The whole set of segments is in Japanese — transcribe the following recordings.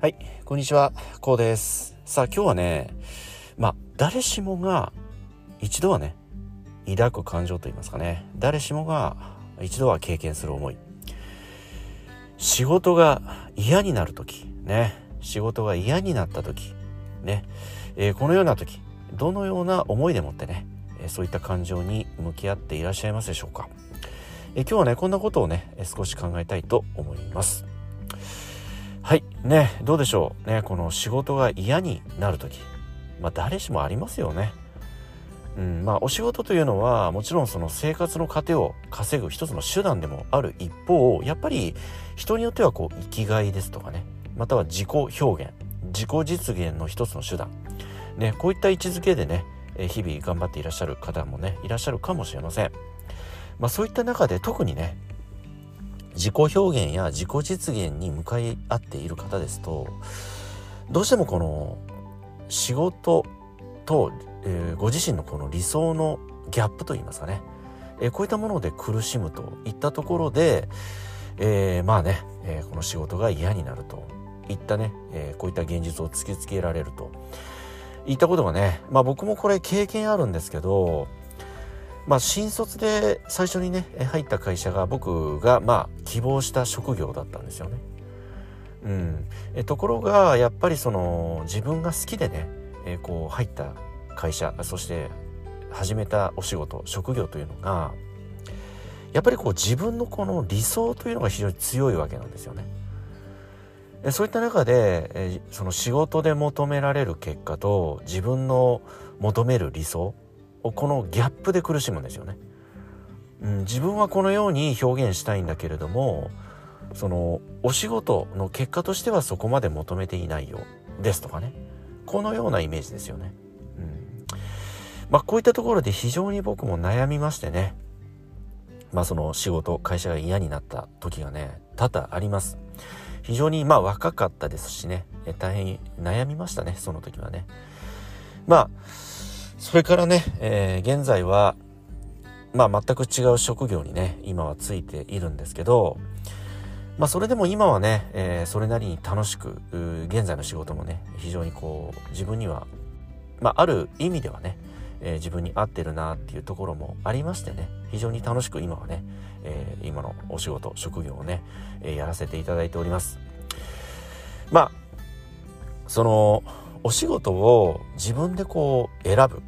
はい、こんにちは、こうです。さあ、今日はね、まあ、誰しもが一度はね、抱く感情といいますかね、誰しもが一度は経験する思い。仕事が嫌になる時、ね、仕事が嫌になった時、ね、えー、このような時、どのような思いでもってね、そういった感情に向き合っていらっしゃいますでしょうか。え今日はね、こんなことをね、少し考えたいと思います。はい。ねどうでしょう。ねこの仕事が嫌になる時。まあ誰しもありますよね。うんまあお仕事というのはもちろんその生活の糧を稼ぐ一つの手段でもある一方やっぱり人によってはこう生きがいですとかね。または自己表現。自己実現の一つの手段。ねこういった位置づけでね日々頑張っていらっしゃる方もねいらっしゃるかもしれません。まあそういった中で特にね自己表現や自己実現に向かい合っている方ですとどうしてもこの仕事と、えー、ご自身のこの理想のギャップといいますかね、えー、こういったもので苦しむといったところで、えー、まあね、えこの仕事が嫌になると。いったね、えこういった現実を突きつけられると。いったことがねまあ僕もこれ経験あるんですけどまあ、新卒で最初にね入った会社が僕がまあ希望した職業だったんですよね。うん、えところがやっぱりその自分が好きでね、えこう入った会社そして始めたお仕事職業というのがやっぱりこう自分のこの理想というのが非常に強いわけなんですよね。そういった中で、えその仕事で求められる結果と自分の求める理想このギャップで苦しむんですよね。うん、自分はこのように表現したいんだけれどもそのお仕事の結果としてはそこまで求めていないよですとかねこのようなイメージですよね。うん、まあこういったところで非常に僕も悩みましてねまあその仕事会社が嫌になった時がね多々あります。非常にまあ若かったですしね大変悩みましたねその時はね。まあそれからね、えー、現在は、まあ全く違う職業にね、今はついているんですけど、まあそれでも今はね、えー、それなりに楽しく、現在の仕事もね、非常にこう、自分には、まあある意味ではね、えー、自分に合ってるなっていうところもありましてね、非常に楽しく今はね、えー、今のお仕事、職業をね、え、やらせていただいております。まあ、その、お仕事を自分でこう選ぶ。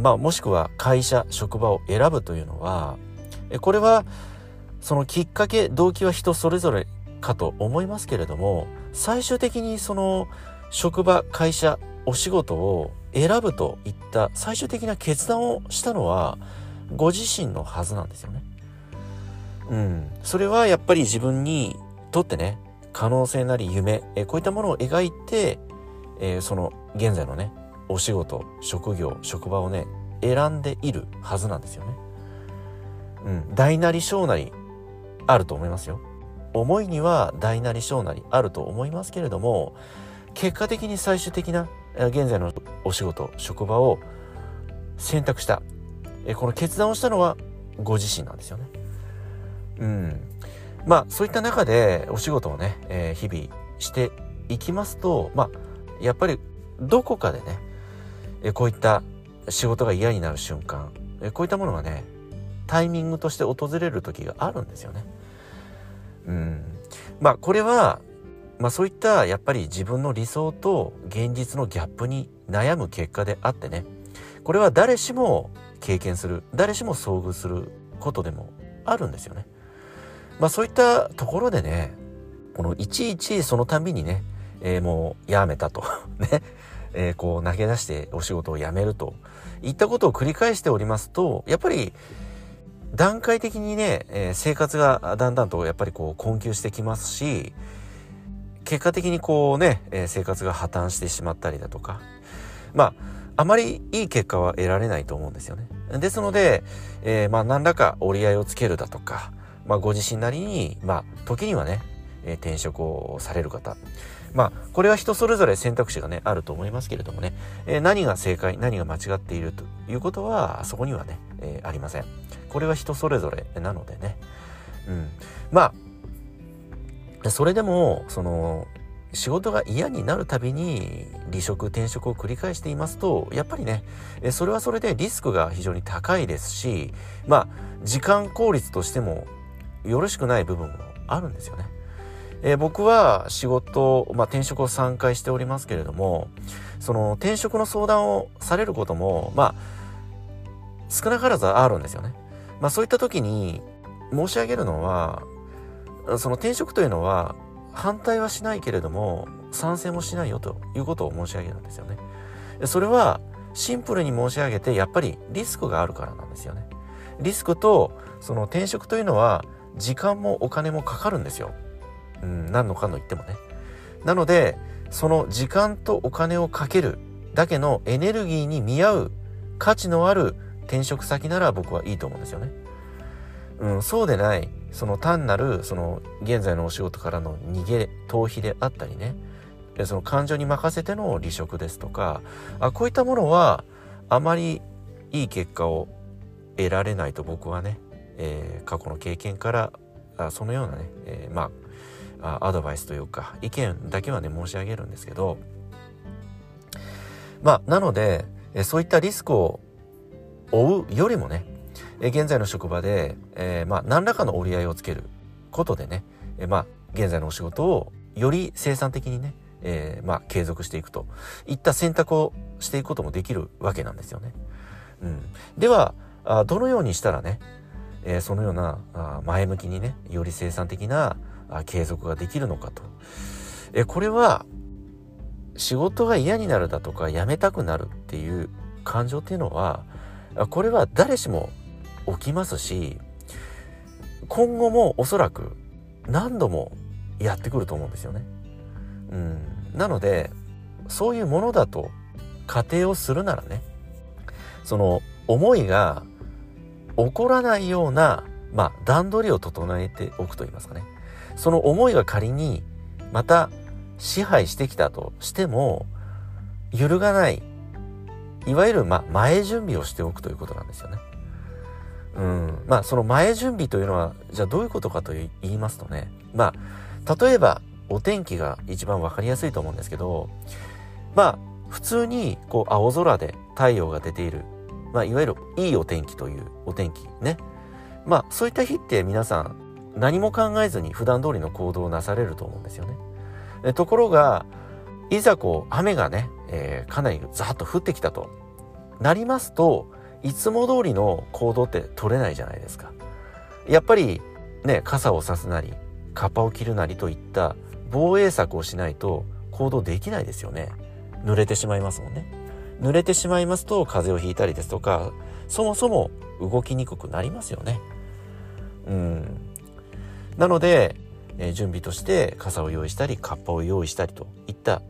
まあ、もしくは会社職場を選ぶというのはこれはそのきっかけ動機は人それぞれかと思いますけれども最終的にその職場会社お仕事を選ぶといった最終的な決断をしたのはご自身のはずなんですよね。うん、それはやっぱり自分にとってね可能性なり夢えこういったものを描いて、えー、その現在のねお仕事職業職場をね選んでいるはずなんですよね。うん、大なり小なりあると思いますよ。思いには大なり小なりあると思いますけれども結果的に最終的な現在のお仕事職場を選択したこの決断をしたのはご自身なんですよね。うん、まあそういった中でお仕事をね、えー、日々していきますとまあやっぱりどこかでねえこういった仕事が嫌になる瞬間えこういったものがねタイミングとして訪れる時があるんですよね。うん、まあこれは、まあ、そういったやっぱり自分の理想と現実のギャップに悩む結果であってねこれは誰しも経験する誰しも遭遇することでもあるんですよね。まあそういったところでねこのいちいちそのたびにね、えー、もうやめたと。ね。えー、こう投げ出してお仕事を辞めると。いったことを繰り返しておりますとやっぱり段階的にね、えー、生活がだんだんとやっぱりこう困窮してきますし結果的にこうね、え、生活が破綻してしまったりだとか。まああまりいい結果は得られないと思うんですよね。ですので、え、まあ何らか折り合いをつけるだとか、まあご自身なりに、まあ時にはね、え、転職をされる方、まあ、これは人それぞれ選択肢がね、あると思いますけれどもね、えー、何が正解、何が間違っているということは、そこにはね、えー、ありません。これは人それぞれなのでね。うん。まあ、それでも、その、仕事が嫌になるたびに離職転職を繰り返していますとやっぱりねそれはそれでリスクが非常に高いですしまあ時間効率としてもよろしくない部分もあるんですよね。えー、僕は仕事、まあ、転職を3回しておりますけれどもその転職の相談をされることもまあ少なからずあるんですよね。まあ、そういった時に申し上げるのはその転職というのは反対はしないけれども賛成もしないよということを申し上げるんですよね。それはシンプルに申し上げてやっぱりリスクがあるからなんですよね。リスクとその転職というのは時間もお金もかかるんですよ。うん、何のかの言ってもね。なのでその時間とお金をかけるだけのエネルギーに見合う価値のある転職先なら僕はいいと思うんですよね。うん、そうでないその単なるその現在のお仕事からの逃げ逃避であったりねその感情に任せての離職ですとかあこういったものはあまりいい結果を得られないと僕はね、えー、過去の経験からあそのようなね、えー、まあアドバイスというか意見だけはね申し上げるんですけどまあなのでそういったリスクを負うよりもねえ現在の職場で、えー、まあ、何らかの折り合いをつけることでね、え、まあ、現在のお仕事をより生産的にね、えー、まあ、継続していくといった選択をしていくこともできるわけなんですよね。うん、ではあどのようにしたらね、えー、そのようなあ前向きにねより生産的な継続ができるのかと、え、これは仕事が嫌になるだとか辞めたくなるっていう感情っていうのはこれは誰しも起きますし今後もおそらく何度もやってくると思うんですよね。うん、なのでそういうものだと仮定をするならねその思いが起こらないような、まあ、段取りを整えておくと言いますかね。その思いが仮にまた支配してきたとしても揺るがないいわゆる、ま、前準備をしておくということなんですよね。うん、まあその前準備というのはじゃあどういうことかと言いますとねまあ例えばお天気が一番分かりやすいと思うんですけどまあ普通にこう青空で太陽が出ている、まあ、いわゆるいいお天気というお天気ねまあそういった日って皆さん何も考えずに普段通りの行動をなされると思うんですよね。ところがいざこう雨がね、えー、かなりザーッと降ってきたとなりますといつも通りの行動って取れないじゃないですか。やっぱりね傘を差すなりカッパを切るなりといった防衛策をしないと行動できないですよね。濡れてしまいますもんね。濡れてしまいますと風邪をひいたりですとかそもそも動きにくくなりますよね。うん。なので、えー、準備として傘を用意したりカッパを用意したりといった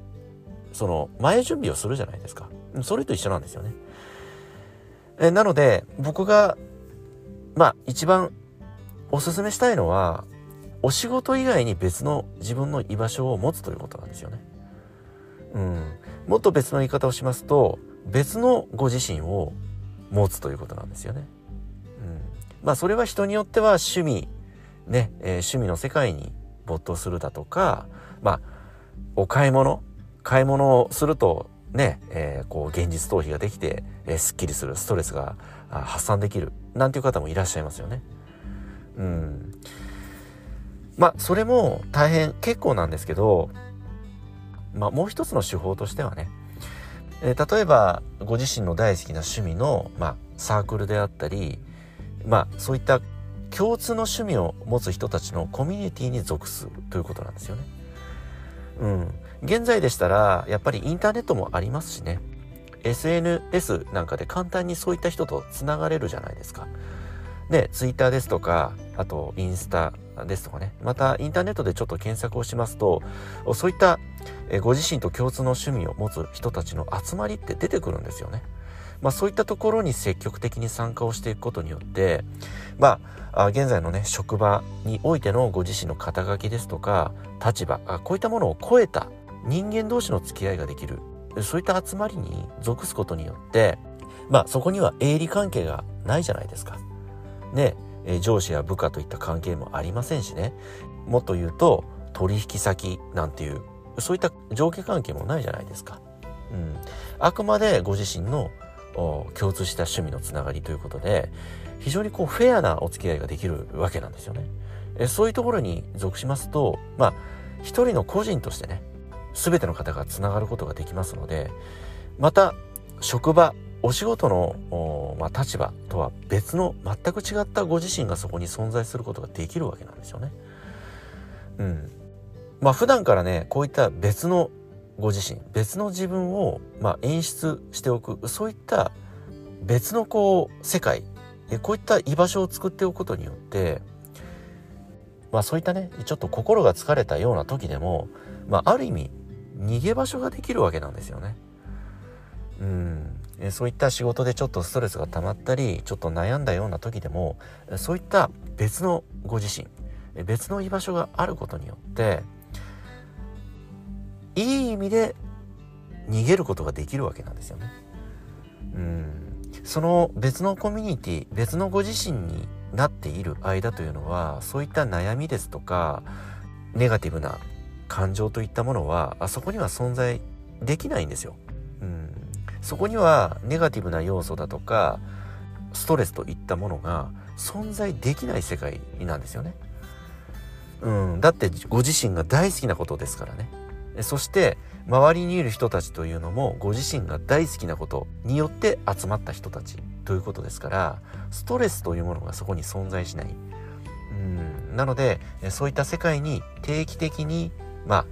その前準備をするじゃないですか。それと一緒なんですよね。えなので、僕が、まあ、一番おすすめしたいのは、お仕事以外に別の自分の居場所を持つということなんですよね。うん。もっと別の言い方をしますと、別のご自身を持つということなんですよね。うん。まあ、それは人によっては趣味、ね、えー、趣味の世界に没頭するだとか、まあ、お買い物、買い物をするとね、えー、こう現実逃避ができて、えー、すっきりするストレスが発散できるなんていう方もいらっしゃいますよね。うん。まあそれも大変結構なんですけど、まあもう一つの手法としてはね、えー、例えばご自身の大好きな趣味の、まあ、サークルであったり、まあそういった共通の趣味を持つ人たちのコミュニティに属すということなんですよね。うん。現在でしたら、やっぱりインターネットもありますしね。SNS なんかで簡単にそういった人とつながれるじゃないですか。で、ツイッターですとか、あとインスタですとかね。またインターネットでちょっと検索をしますと、そういったご自身と共通の趣味を持つ人たちの集まりって出てくるんですよね。まあそういったところに積極的に参加をしていくことによって、まあ、現在のね、職場においてのご自身の肩書きですとか、立場、こういったものを超えた人間同士の付き合いができるそういった集まりに属すことによってまあそこには営利関係がないじゃないですか。ね上司や部下といった関係もありませんしねもっと言うと取引先なんていうそういった上下関係もないじゃないですか。うん、あくまでご自身の共通した趣味のつながりということで非常にこうフェアなお付き合いができるわけなんですよね。えそういうところに属しますとまあ一人の個人としてね全ての方がつながることができますのでまた職場お仕事の、まあ、立場とは別の全く違ったご自身がそこに存在することができるわけなんですよね。うん。まあ普段からねこういった別のご自身別の自分を、まあ、演出しておくそういった別のこう世界こういった居場所を作っておくことによってまあそういったねちょっと心が疲れたような時でも、まあ、ある意味逃げ場所ができるわけなんですよね。うんそういった仕事でちょっとストレスが溜まったりちょっと悩んだような時でもそういった別のご自身別の居場所があることによっていい意味で逃げることができるわけなんですよね。うんその別のコミュニティ別のご自身になっている間というのはそういった悩みですとかネガティブな感情といったものはあそこには存在できないんですよ。うん、そこにはネガティブな要素だとかストレスといったものが存在できない世界なんですよね。うん、だってご自身が大好きなことですからね。そして周りにいる人たちというのもご自身が大好きなことによって集まった人たちということですからストレスというものがそこに存在しない。うんなのでそういった世界に定期的にまあ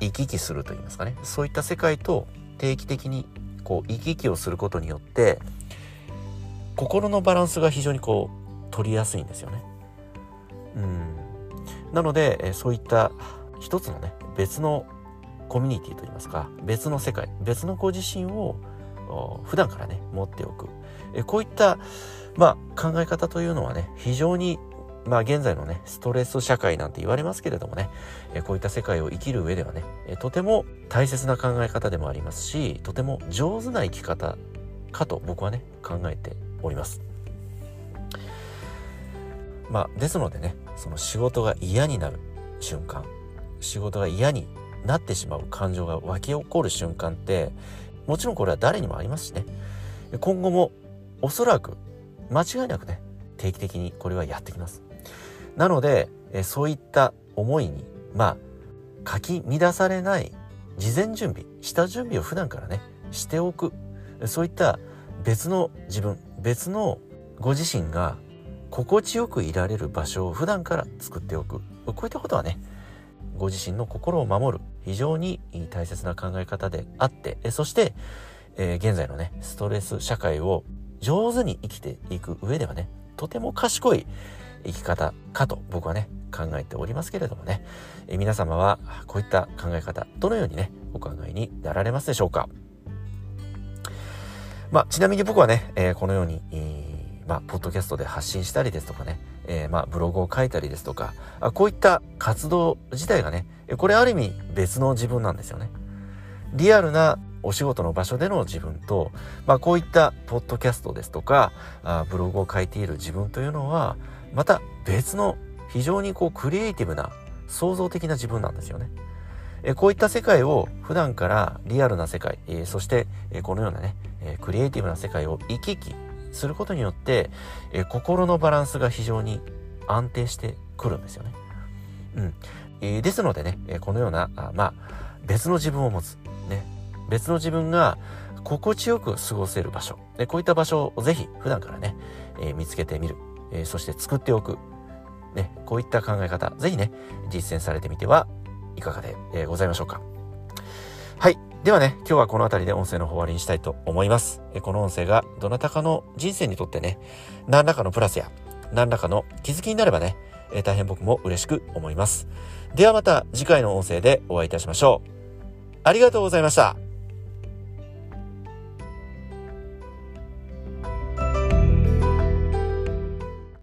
行き来すると言いますかねそういった世界と定期的にこう行き来をすることによって心のバランスが非常にこう取りやすいんですよね。うんなのでそういった一つのね別のコミュニティといいますか別の世界別のご自身を普段からね持っておくえこういった、まあ、考え方というのはね非常にまあ現在のねストレス社会なんて言われますけれどもねえこういった世界を生きる上ではねえとても大切な考え方でもありますしとても上手な生き方かと僕はね考えております。まあですのでねその仕事が嫌になる瞬間仕事が嫌になってしまう感情が湧き起こる瞬間ってもちろんこれは誰にもありますしね。今後もおそらく間違いなくね定期的にこれはやってきます。なのでそういった思いにまあかき乱されない事前準備下準備を普段からねしておく。そういった別の自分別のご自身が心地よくいられる場所を普段から作っておく。こういったことはねご自身の心を守る。非常に大切な考え方であってそして、え、現在のねストレス社会を上手に生きていく上ではねとても賢い生き方かと僕はね考えておりますけれどもね、え、皆様はこういった考え方どのようにねお考えになられますでしょうか？まあちなみに僕はね、えー、このように、えーまあ、ポッドキャストで発信したりですとかね、えー、まあ、ブログを書いたりですとか、あこういった活動自体がね、これある意味別の自分なんですよね。リアルなお仕事の場所での自分と、まあ、こういったポッドキャストですとか、あブログを書いている自分というのは、また別の非常にこうクリエイティブな創造的な自分なんですよね。えこういった世界を普段からリアルな世界、えそして、えこのようなね、えクリエイティブな世界を行き来することによって、え心のバランスが非常に安定してくるんですよね。うん。えー、ですのでね、えこのような、あまあ、別の自分を持つ。ね。別の自分が心地よく過ごせる場所。でこういった場所をぜひ普段からね、えー、見つけてみる。えー、そして作っておく。ね。こういった考え方、ぜひね、実践されてみてはいかがで、えございましょうか。はい。ではね、今日はこの辺りで音声の方終わりにしたいと思います。この音声がどなたかの人生にとってね、何らかのプラスや何らかの気づきになればね、大変僕も嬉しく思います。ではまた次回の音声でお会いいたしましょう。ありがとうございました。